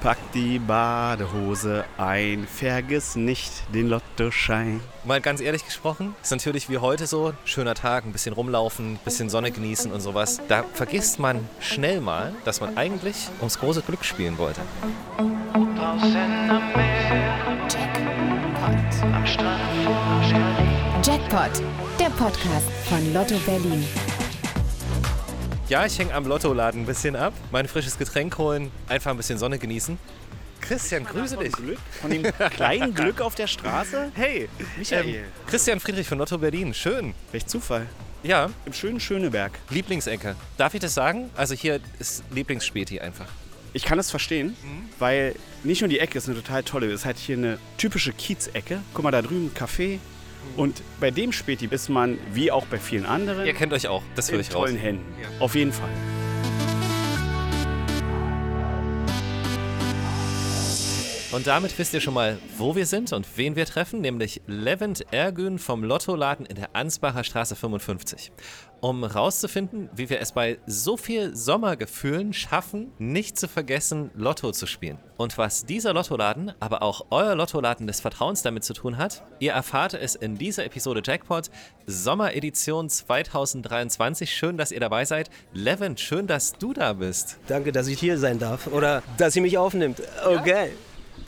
Pack die Badehose ein, vergiss nicht den Lottoschein. Mal ganz ehrlich gesprochen, ist natürlich wie heute so, schöner Tag, ein bisschen rumlaufen, ein bisschen Sonne genießen und sowas. Da vergisst man schnell mal, dass man eigentlich ums große Glück spielen wollte. Draußen am Meer, Jackpot. am Strand vor Berlin. Jackpot, der Podcast von Lotto Berlin. Ja, ich hänge am Lottoladen ein bisschen ab, mein frisches Getränk holen, einfach ein bisschen Sonne genießen. Christian, grüße dich. Glück, von dem kleinen Glück auf der Straße. Hey, Michael. ähm, Christian Friedrich von Lotto Berlin, schön. Welch Zufall. Ja, Im schönen Schöneberg. Lieblingsecke. Darf ich das sagen? Also hier ist Lieblingsspäti einfach. Ich kann es verstehen, weil nicht nur die Ecke ist eine total tolle, es ist halt hier eine typische Kiezecke. Guck mal, da drüben Café. Und bei dem Späti ist man, wie auch bei vielen anderen, Ihr kennt euch auch, das in ich raus. tollen Händen. Auf jeden Fall. Und damit wisst ihr schon mal, wo wir sind und wen wir treffen, nämlich Levent Ergün vom Lottoladen in der Ansbacher Straße 55. Um rauszufinden, wie wir es bei so viel Sommergefühlen schaffen, nicht zu vergessen, Lotto zu spielen. Und was dieser Lottoladen, aber auch euer Lottoladen des Vertrauens damit zu tun hat, ihr erfahrt es in dieser Episode Jackpot Sommeredition 2023. Schön, dass ihr dabei seid. Levent, schön, dass du da bist. Danke, dass ich hier sein darf oder dass sie mich aufnimmt. Okay.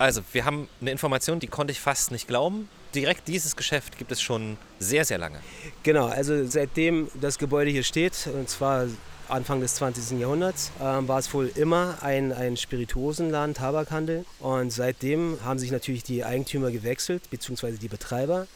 Also, wir haben eine Information, die konnte ich fast nicht glauben. Direkt dieses Geschäft gibt es schon sehr, sehr lange. Genau, also seitdem das Gebäude hier steht, und zwar Anfang des 20. Jahrhunderts, ähm, war es wohl immer ein, ein Spirituosenladen, Tabakhandel. Und seitdem haben sich natürlich die Eigentümer gewechselt, beziehungsweise die Betreiber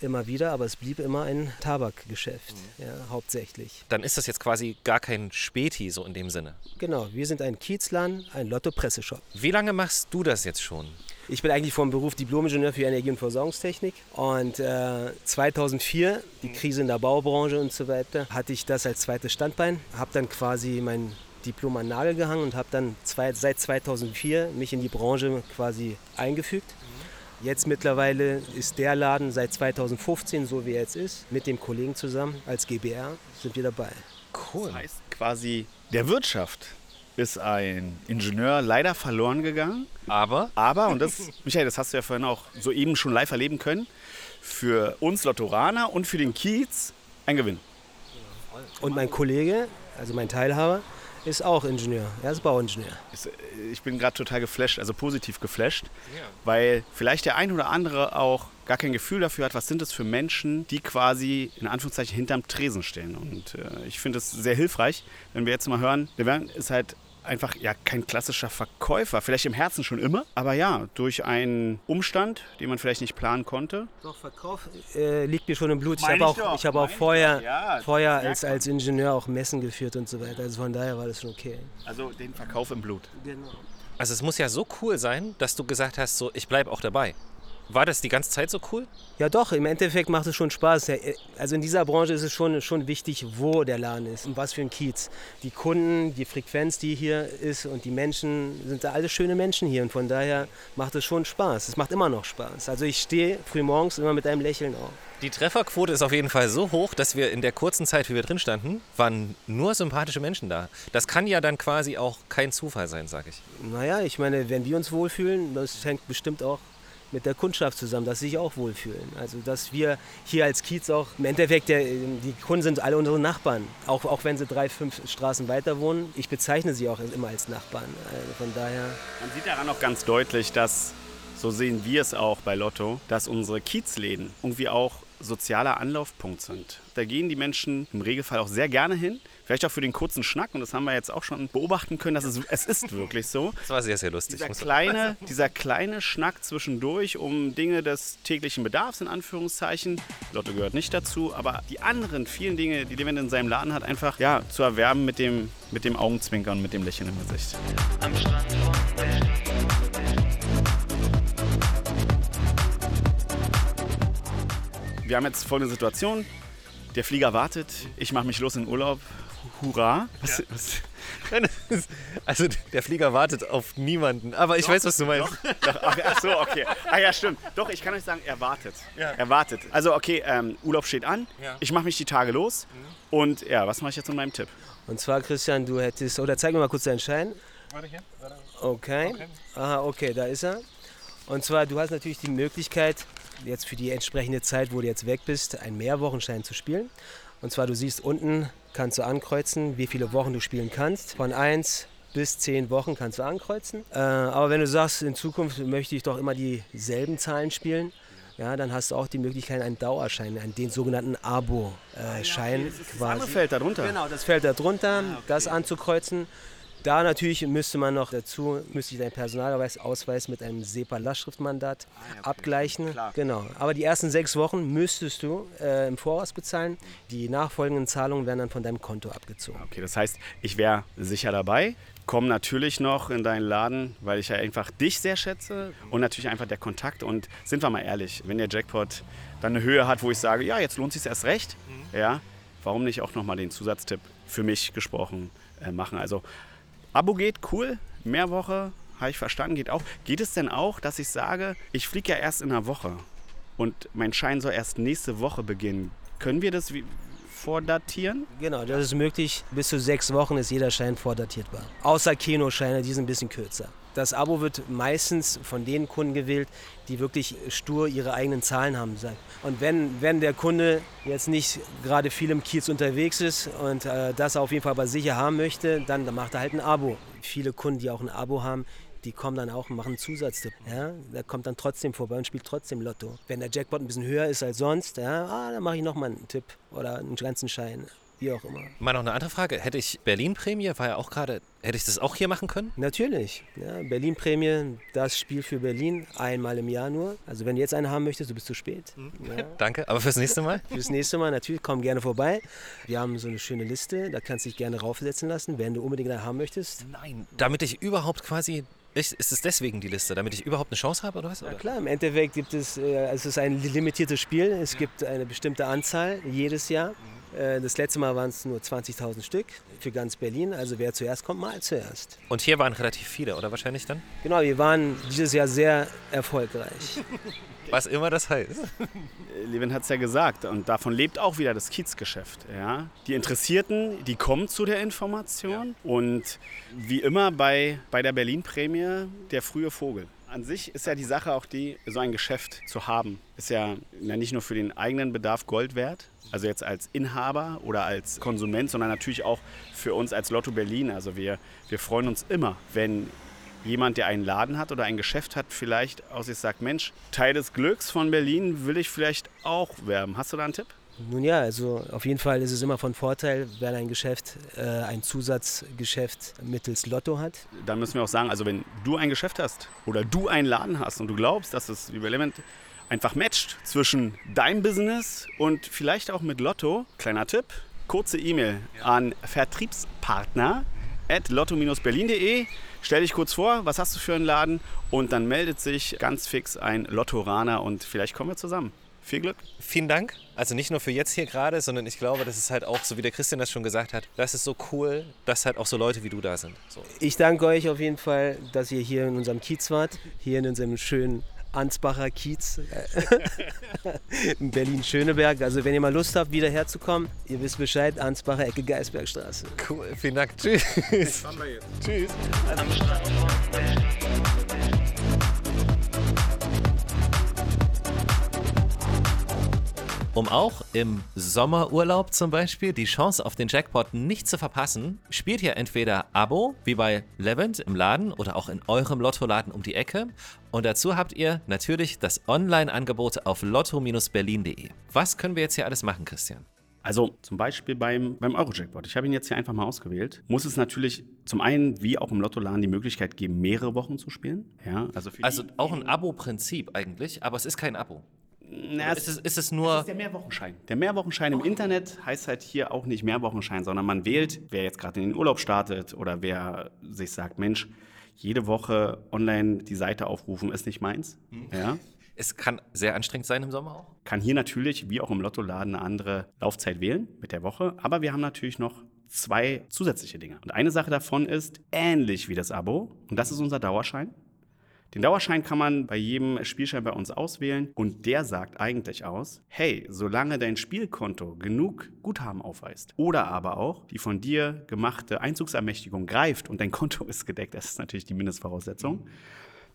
immer wieder, aber es blieb immer ein Tabakgeschäft, ja, hauptsächlich. Dann ist das jetzt quasi gar kein Späti so in dem Sinne. Genau, wir sind ein Kiezladen, ein Lotto-Presseshop. Wie lange machst du das jetzt schon? Ich bin eigentlich vom Beruf Diplom-Ingenieur für Energie- und Versorgungstechnik. Und äh, 2004, die Krise in der Baubranche und so weiter, hatte ich das als zweites Standbein. Habe dann quasi mein Diplom an Nagel gehangen und habe dann zwei, seit 2004 mich in die Branche quasi eingefügt. Jetzt mittlerweile ist der Laden seit 2015, so wie er jetzt ist, mit dem Kollegen zusammen als GBR sind wir dabei. Cool. Das heißt quasi, der Wirtschaft ist ein Ingenieur leider verloren gegangen. Aber Aber, und das, Michael, das hast du ja vorhin auch soeben schon live erleben können, für uns Lottoraner und für den Kiez ein Gewinn. Und mein Kollege, also mein Teilhaber, ist auch Ingenieur. Er ist Bauingenieur. Äh, Ich bin gerade total geflasht, also positiv geflasht, weil vielleicht der ein oder andere auch gar kein Gefühl dafür hat, was sind das für Menschen, die quasi in Anführungszeichen hinterm Tresen stehen. Und äh, ich finde es sehr hilfreich, wenn wir jetzt mal hören, der Bernd ist halt einfach ja kein klassischer Verkäufer, vielleicht im Herzen schon immer, aber ja, durch einen Umstand, den man vielleicht nicht planen konnte. Doch, Verkauf äh, liegt mir schon im Blut. Ich habe auch, ich habe auch vorher, ja, vorher als, als Ingenieur auch Messen geführt und so weiter. Also von daher war das schon okay. Also den Verkauf im Blut. Genau. also es muss ja so cool sein, dass du gesagt hast, so ich bleibe auch dabei. War das die ganze Zeit so cool? Ja doch, im Endeffekt macht es schon Spaß. Also in dieser Branche ist es schon, schon wichtig, wo der Laden ist und was für ein Kiez. Die Kunden, die Frequenz, die hier ist und die Menschen sind da alle schöne Menschen hier und von daher macht es schon Spaß. Es macht immer noch Spaß. Also ich stehe früh morgens immer mit einem Lächeln auf. Die Trefferquote ist auf jeden Fall so hoch, dass wir in der kurzen Zeit, wie wir drin standen, waren nur sympathische Menschen da. Das kann ja dann quasi auch kein Zufall sein, sag ich. Naja, ich meine, wenn wir uns wohlfühlen, das hängt bestimmt auch mit der Kundschaft zusammen, dass sie sich auch wohlfühlen. Also, dass wir hier als Kiez auch, im Endeffekt, der, die Kunden sind alle unsere Nachbarn. Auch, auch wenn sie drei, fünf Straßen weiter wohnen. Ich bezeichne sie auch immer als Nachbarn. Also von daher, Man sieht daran auch ganz deutlich, dass, so sehen wir es auch bei Lotto, dass unsere Kiezläden irgendwie auch sozialer Anlaufpunkt sind. Da gehen die Menschen im Regelfall auch sehr gerne hin. Vielleicht auch für den kurzen Schnack. Und das haben wir jetzt auch schon beobachten können, dass es, es ist wirklich so. Das war sehr, sehr lustig. Dieser kleine, dieser kleine Schnack zwischendurch um Dinge des täglichen Bedarfs, in Anführungszeichen. Lotto gehört nicht dazu, aber die anderen vielen Dinge, die Levent in seinem Laden hat, einfach ja, zu erwerben mit dem, mit dem Augenzwinkern und mit dem Lächeln im Gesicht. Am Strand von Berlin. Wir haben jetzt folgende Situation. Der Flieger wartet, ich mache mich los in Urlaub. Hurra! Was, was, Also der Flieger wartet auf niemanden. Aber ich weiß, was du meinst. Doch, ach, ach so, okay. Ah ja, stimmt. Doch, ich kann euch sagen, er wartet. Ja. Er wartet. Also okay, ähm, Urlaub steht an. Ja. Mhm. Ich mache mich die Tage los. Und ja, was mache ich jetzt mit meinem Tipp? Und zwar, Christian, du hättest, oder zeig mir mal kurz deinen Schein. Okay. Aha, okay, da ist er. Und zwar, du hast natürlich die Möglichkeit, jetzt für die entsprechende Zeit, wo du jetzt weg bist, einen Mehrwochenschein zu spielen. Und zwar, du siehst unten, kannst du ankreuzen, wie viele Wochen du spielen kannst. Von 1 bis 10 Wochen kannst du ankreuzen. Äh, aber wenn du sagst, in Zukunft möchte ich doch immer dieselben Zahlen spielen, ja, dann hast du auch die Möglichkeit, einen Dauerschein, einen, den sogenannten Abo-Schein Das andere fällt da drunter. Genau, das fällt da drunter, das anzukreuzen. Da natürlich müsste man noch dazu, müsste ich deinen Personalausweis mit einem SEPA-Lastschriftmandat abgleichen. klar. Genau. Aber die ersten sechs Wochen müsstest du äh, im Voraus bezahlen. Die nachfolgenden Zahlungen werden dann von deinem Konto abgezogen. Okay, das heißt, ich wäre sicher dabei. Komme natürlich noch in deinen Laden, weil ich ja einfach dich sehr schätze und natürlich einfach der Kontakt. Und sind wir mal ehrlich, wenn der Jackpot dann eine Höhe hat, wo ich sage, ja, jetzt lohnt sich erst recht, ja, warum nicht auch nochmal den Zusatztipp für mich gesprochen äh, machen? Also, Abo geht, cool. Mehrwoche, habe ich verstanden, geht auch. Geht es denn auch, dass ich sage, ich fliege ja erst in einer Woche und mein Schein soll erst nächste Woche beginnen? Können wir das vordatieren? Genau, das ist möglich. Bis zu sechs Wochen ist jeder Schein vordatierbar. Außer Kinoscheine, die sind ein bisschen kürzer. Das Abo wird meistens von den Kunden gewählt, die wirklich stur ihre eigenen Zahlen haben. Und wenn, wenn der Kunde jetzt nicht gerade viel im Kiez unterwegs ist und äh, das auf jeden Fall bei sicher haben möchte, dann, macht er halt ein Abo. Viele Kunden, die auch ein Abo haben, die kommen dann auch und machen einen Zusatztipp. Ja? Der kommt dann trotzdem vorbei und spielt trotzdem Lotto. Wenn der Jackpot ein bisschen höher ist als sonst, ja, ah, dann mache ich nochmal einen Tipp oder einen ganzen Schein. Wie auch immer. Mal noch eine andere Frage. Hätte ich Berlin-Prämie, war ja auch gerade, hätte ich das auch hier machen können? Natürlich. Ja, Berlin-Prämie, das Spiel für Berlin, einmal im Jahr nur. Also wenn du jetzt eine haben möchtest, du bist zu spät. Ja. Danke, aber fürs nächste Mal? Fürs nächste Mal natürlich, komm gerne vorbei. Wir haben so eine schöne Liste, da kannst du dich gerne raufsetzen lassen, wenn du unbedingt eine haben möchtest. Nein. Damit ich überhaupt quasi, ist es deswegen die Liste, damit ich überhaupt eine Chance habe oder was? Oder? klar, im Endeffekt gibt es, äh, es ist ein limitiertes Spiel. Es gibt eine bestimmte Anzahl jedes Jahr. Äh, Das letzte Mal waren es nur 20.000 Stück für ganz Berlin. Also wer zuerst kommt, mal zuerst. Und hier waren relativ viele, oder wahrscheinlich dann? Genau, wir waren dieses Jahr sehr erfolgreich. Was immer das heißt. Levin hat es ja gesagt und davon lebt auch wieder das Kiezgeschäft. Ja? Die Interessierten, die kommen zu der Information und wie immer bei, bei der Berlin-Prämie der frühe Vogel. An sich ist ja die Sache auch die, so ein Geschäft zu haben, ist ja, nicht nur für den eigenen Bedarf Gold wert, also jetzt als Inhaber oder als Konsument, sondern natürlich auch für uns als Lotto Berlin. Also wir, wir freuen uns immer, wenn jemand, der einen Laden hat oder ein Geschäft hat, vielleicht aus sich sagt, Mensch, Teil des Glücks von Berlin will ich vielleicht auch werben. Hast du da einen Tipp? Nun ja, also auf jeden Fall ist es immer von Vorteil, wenn ein Geschäft äh, ein Zusatzgeschäft mittels Lotto hat. Dann müssen wir auch sagen, also wenn du ein Geschäft hast oder du einen Laden hast und du glaubst, dass es bei Element einfach matcht zwischen deinem Business und vielleicht auch mit Lotto, kleiner Tipp, kurze E-Mail an Vertriebspartner at lotto-berlin.de. Stell dich kurz vor, was hast du für einen Laden und dann meldet sich ganz fix ein Lottoraner und vielleicht kommen wir zusammen. Viel Glück. Vielen Dank. Also nicht nur für jetzt hier gerade, sondern ich glaube, das ist halt auch, so wie der Christian das schon gesagt hat, das ist so cool, dass halt auch so Leute wie du da sind. So. Ich danke euch auf jeden Fall, dass ihr hier in unserem Kiez wart, hier in unserem schönen Ansbacher Kiez in Berlin-Schöneberg. Also wenn ihr mal Lust habt, wieder herzukommen, ihr wisst Bescheid, Ansbacher Ecke Geisbergstraße. Cool, vielen Dank. Tschüss. Tschüss. Um auch im Sommerurlaub zum Beispiel die Chance auf den Jackpot nicht zu verpassen, spielt ihr entweder Abo, wie bei Levent im Laden oder auch in eurem Lottoladen um die Ecke. Und dazu habt ihr natürlich das Online-Angebot auf lotto-berlin.de. Was können wir jetzt hier alles machen, Christian? Also zum Beispiel beim, beim Euro-Jackpot. Ich habe ihn jetzt hier einfach mal ausgewählt. Muss es natürlich zum einen, wie auch im Lottoladen, die Möglichkeit geben, mehrere Wochen zu spielen. Ja, also Also auch ein Abo-Prinzip eigentlich, aber es ist kein Abo. Na, Ist es, ist es nur. der Mehrwochenschein. Der Mehrwochenschein im Internet heißt halt hier auch nicht Mehrwochenschein, sondern man wählt, wer jetzt gerade in den Urlaub startet oder wer sich sagt, Mensch, jede Woche online die Seite aufrufen ist nicht meins. Ja. Es kann sehr anstrengend sein im Sommer auch. Kann hier natürlich, wie auch im Lottoladen, eine andere Laufzeit wählen mit der Woche. Aber wir haben natürlich noch zwei zusätzliche Dinge. Und eine Sache davon ist ähnlich wie das Abo. Und das ist unser Dauerschein. Den Dauerschein kann man bei jedem Spielschein bei uns auswählen und der sagt eigentlich aus, hey, solange dein Spielkonto genug Guthaben aufweist oder aber auch die von dir gemachte Einzugsermächtigung greift und dein Konto ist gedeckt, das ist natürlich die Mindestvoraussetzung,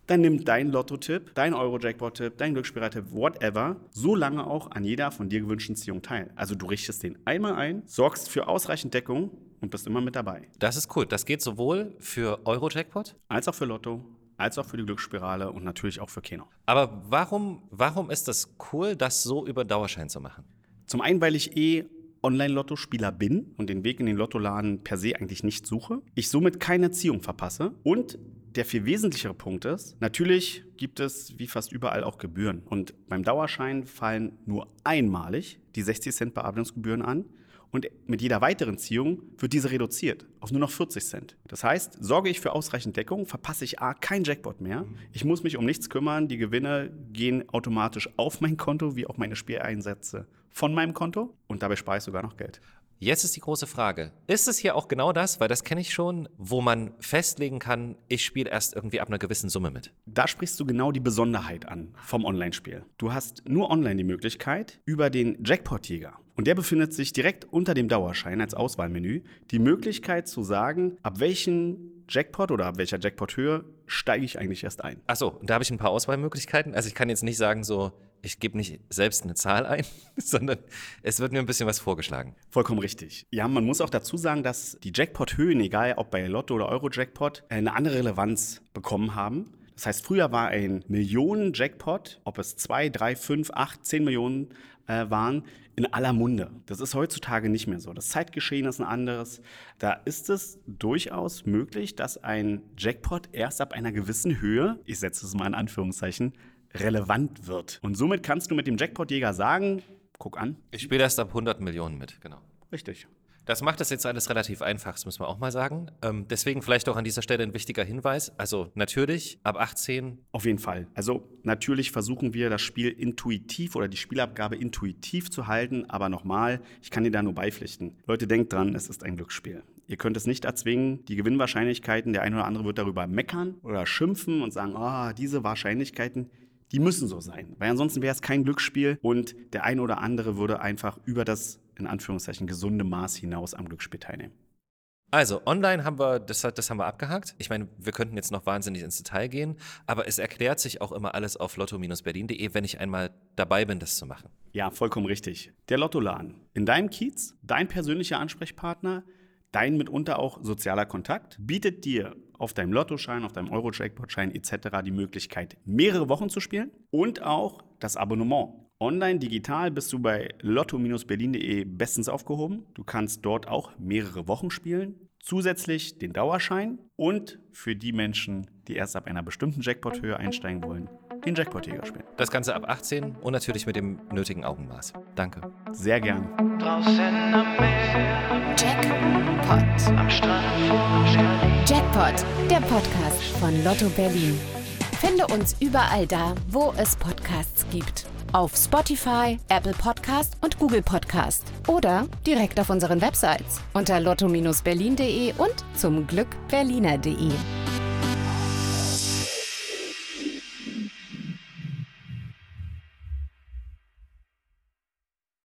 dann nimmt dein Lotto-Tipp, dein Euro-Jackpot-Tipp, dein Glücksspieler-Tipp, whatever, so lange auch an jeder von dir gewünschten Ziehung teil. Also du richtest den einmal ein, sorgst für ausreichend Deckung und bist immer mit dabei. Das ist cool. Das geht sowohl für Euro-Jackpot, Als auch für Lotto, als auch für die Glücksspirale und natürlich auch für Keno. aber warum, warum ist das cool, das so über Dauerschein zu machen? Zum einen, weil ich eh Online-Lotto-Spieler bin und den Weg in den Lottoladen per se eigentlich nicht suche. Ich somit keine Ziehung verpasse. Und der viel wesentlichere Punkt ist, natürlich gibt es wie fast überall auch Gebühren. Und beim Dauerschein fallen nur einmalig die 60 Cent Bearbeitungsgebühren an. Und mit jeder weiteren Ziehung wird diese reduziert auf nur noch 40 Cent. Das heißt, sorge ich für ausreichend Deckung, verpasse ich A, kein Jackpot mehr. Ich muss mich um nichts kümmern. Die Gewinne gehen automatisch auf mein Konto, wie auch meine Spieleinsätze von meinem Konto. Und dabei spare ich sogar noch Geld. Jetzt ist die große Frage, ist es hier auch genau das, weil das kenne ich schon, wo man festlegen kann, ich spiele erst irgendwie ab einer gewissen Summe mit? Da sprichst du genau die Besonderheit an vom Online-Spiel. Du hast nur online die Möglichkeit, über den Jackpot-Jäger, und der befindet sich direkt unter dem Dauerschein als Auswahlmenü, die Möglichkeit zu sagen, ab welchen Jackpot oder ab welcher Jackpot-Höhe steige ich eigentlich erst ein. Achso, und da habe ich ein paar Auswahlmöglichkeiten. Also ich kann jetzt nicht sagen, so, ich gebe nicht selbst eine Zahl ein, sondern es wird mir ein bisschen was vorgeschlagen. Vollkommen richtig. Ja, man muss auch dazu sagen, dass die Jackpot-Höhen, egal ob bei Lotto oder Euro-Jackpot, eine andere Relevanz bekommen haben. Das heißt, früher war ein Millionen-Jackpot, ob es 2, 3, 5, 8, 10 Millionen äh, waren, in aller Munde. Das ist heutzutage nicht mehr so. Das Zeitgeschehen ist ein anderes. Da ist es durchaus möglich, dass ein Jackpot erst ab einer gewissen Höhe, ich setze es mal in Anführungszeichen, relevant wird. Und somit kannst du mit dem Jackpot-Jäger sagen, guck an, Ich spiele erst ab 100 Millionen mit, genau. richtig. Das macht das jetzt alles relativ einfach, das müssen wir auch mal sagen. Ähm, deswegen vielleicht auch an dieser Stelle ein wichtiger Hinweis. Also natürlich, ab 18 Auf jeden Fall. Also natürlich versuchen wir das Spiel intuitiv oder die Spielabgabe intuitiv zu halten, aber nochmal, ich kann dir da nur beipflichten. Leute, denkt dran, es ist ein Glücksspiel. Ihr könnt es nicht erzwingen. Die Gewinnwahrscheinlichkeiten, der eine oder andere wird darüber meckern oder schimpfen und sagen, ah, diese Wahrscheinlichkeiten, die müssen so sein. Weil ansonsten wäre es kein Glücksspiel und der eine oder andere würde einfach über das, in Anführungszeichen, gesunde Maß hinaus am Glücksspiel teilnehmen. Also, online haben wir, das, das haben wir abgehakt. Ich meine, wir könnten jetzt noch wahnsinnig ins Detail gehen, aber es erklärt sich auch immer alles auf lotto-berlin.de, wenn ich einmal dabei bin, das zu machen. Ja, vollkommen richtig. Der Lottoladen. In deinem Kiez, dein persönlicher Ansprechpartner, dein mitunter auch sozialer Kontakt, bietet dir auf deinem Lottoschein, auf deinem Euro-Jackpot-Schein etc. die Möglichkeit, mehrere Wochen zu spielen und auch das Abonnement. Online, digital bist du bei lotto-berlin.de bestens aufgehoben. Du kannst dort auch mehrere Wochen spielen. Zusätzlich den Dauerschein und für die Menschen, die erst ab einer bestimmten Jackpot-Höhe einsteigen wollen, den Jackpot-Jäger spielen. Das Ganze ab 18 und natürlich mit dem nötigen Augenmaß. Danke. Sehr gern. Draußen am Meer, Jackpot. am Strand. Jackpot, der Podcast von Lotto Berlin. Finde uns überall da, wo es Podcasts gibt. Auf Spotify, Apple Podcast und Google Podcast. Oder direkt auf unseren Websites unter lotto-berlin.de und zum Glück berliner.de.